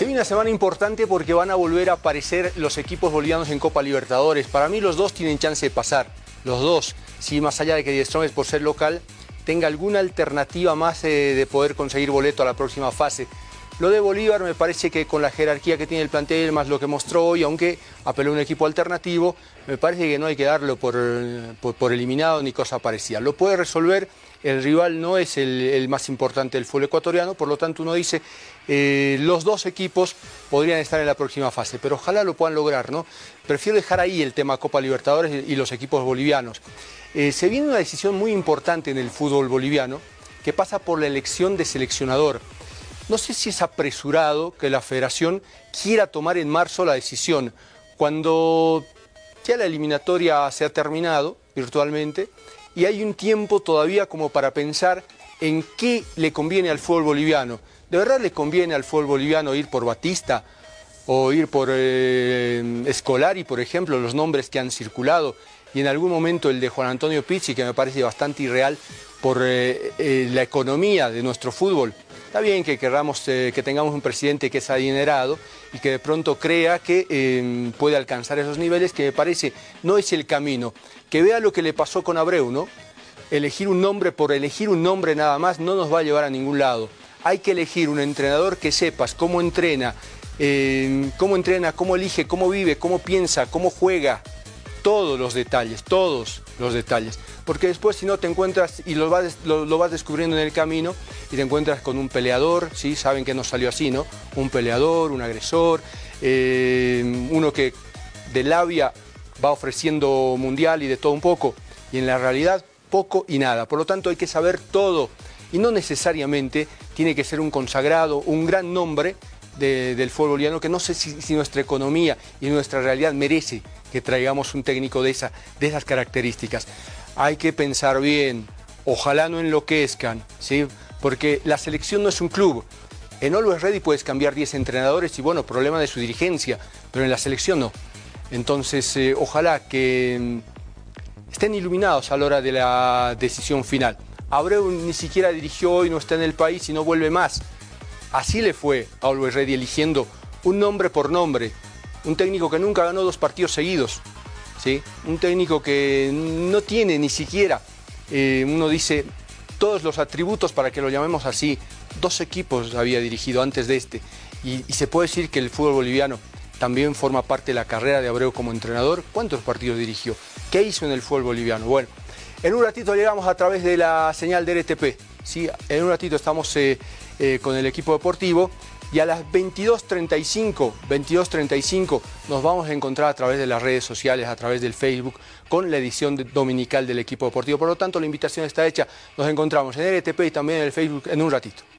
Se viene una semana importante porque van a volver a aparecer los equipos bolivianos en Copa Libertadores. Para mí los dos tienen chance de pasar, los dos. Si más allá de que Diestrón es por ser local, tenga alguna alternativa más eh, de poder conseguir boleto a la próxima fase. Lo de Bolívar me parece que con la jerarquía que tiene el plantel, más lo que mostró hoy, aunque apeló a un equipo alternativo, me parece que no hay que darlo por, por, eliminado ni cosa parecida. Lo puede resolver, el rival no es el, más importante del fútbol ecuatoriano, por lo tanto uno dice, eh, los dos equipos podrían estar en la próxima fase, pero ojalá lo puedan lograr, ¿no? Prefiero dejar ahí el tema Copa Libertadores y los equipos bolivianos. Eh, se viene una decisión muy importante en el fútbol boliviano, que pasa por la elección de seleccionador. No sé si es apresurado que la federación quiera tomar en marzo la decisión, cuando ya la eliminatoria se ha terminado virtualmente y hay un tiempo todavía como para pensar en qué le conviene al fútbol boliviano. ¿De verdad le conviene al fútbol boliviano ir por Batista o ir por eh, Escolari, por ejemplo, los nombres que han circulado? Y en algún momento el de Juan Antonio Pizzi, que me parece bastante irreal por eh, eh, la economía de nuestro fútbol. Está bien que queramos eh, que tengamos un presidente que es adinerado y que de pronto crea que em, puede alcanzar esos niveles, que me parece no es el camino. Que vea lo que le pasó con Abreu, ¿no? Elegir un nombre por elegir un nombre nada más no nos va a llevar a ningún lado. Hay que elegir un entrenador que sepas cómo entrena, em, cómo entrena, cómo elige, cómo vive, cómo piensa, cómo juega, todos los detalles, todos los detalles. Porque después si no te encuentras y lo vas, lo, vas descubriendo en el camino y te encuentras con un peleador, ¿sí? saben que no salió así, ¿no? Un peleador, un agresor, eh, uno que de labia va ofreciendo mundial y de todo un poco, y en la realidad poco y nada. Por lo tanto hay que saber todo y no necesariamente tiene que ser un consagrado, un gran nombre del fútbol boliviano que no sé si, nuestra economía y nuestra realidad merece que traigamos un técnico de, esa, de esas características. Hay que pensar bien, ojalá no enloquezcan, ¿sí? porque la selección no es un club. En Always Ready puedes cambiar 10 entrenadores y bueno, problema de su dirigencia, pero en la selección no. Entonces, eh, ojalá que mm, estén iluminados a la hora de la decisión final. Abreu ni siquiera dirigió hoy, no está en el país y no vuelve más. Así le fue a Always Ready eligiendo un nombre por nombre, un técnico que nunca ganó dos partidos seguidos, ¿sí? un técnico que no tiene ni siquiera, eh, uno dice, todos los atributos para que lo llamemos así, dos equipos había dirigido antes de este, y, se puede decir que el fútbol boliviano también forma parte de la carrera de Abreu como entrenador. ¿Cuántos partidos dirigió? ¿Qué hizo en el fútbol boliviano? Bueno, en un ratito llegamos a través de la señal de RTP. ¿sí? En un ratito estamos eh, eh, con el equipo deportivo y a las 22.35, 22.35 nos vamos a encontrar a través de las redes sociales, a través del Facebook, con la edición dominical del equipo deportivo. Por lo tanto, la invitación está hecha. Nos encontramos en RTP y también en el Facebook en un ratito.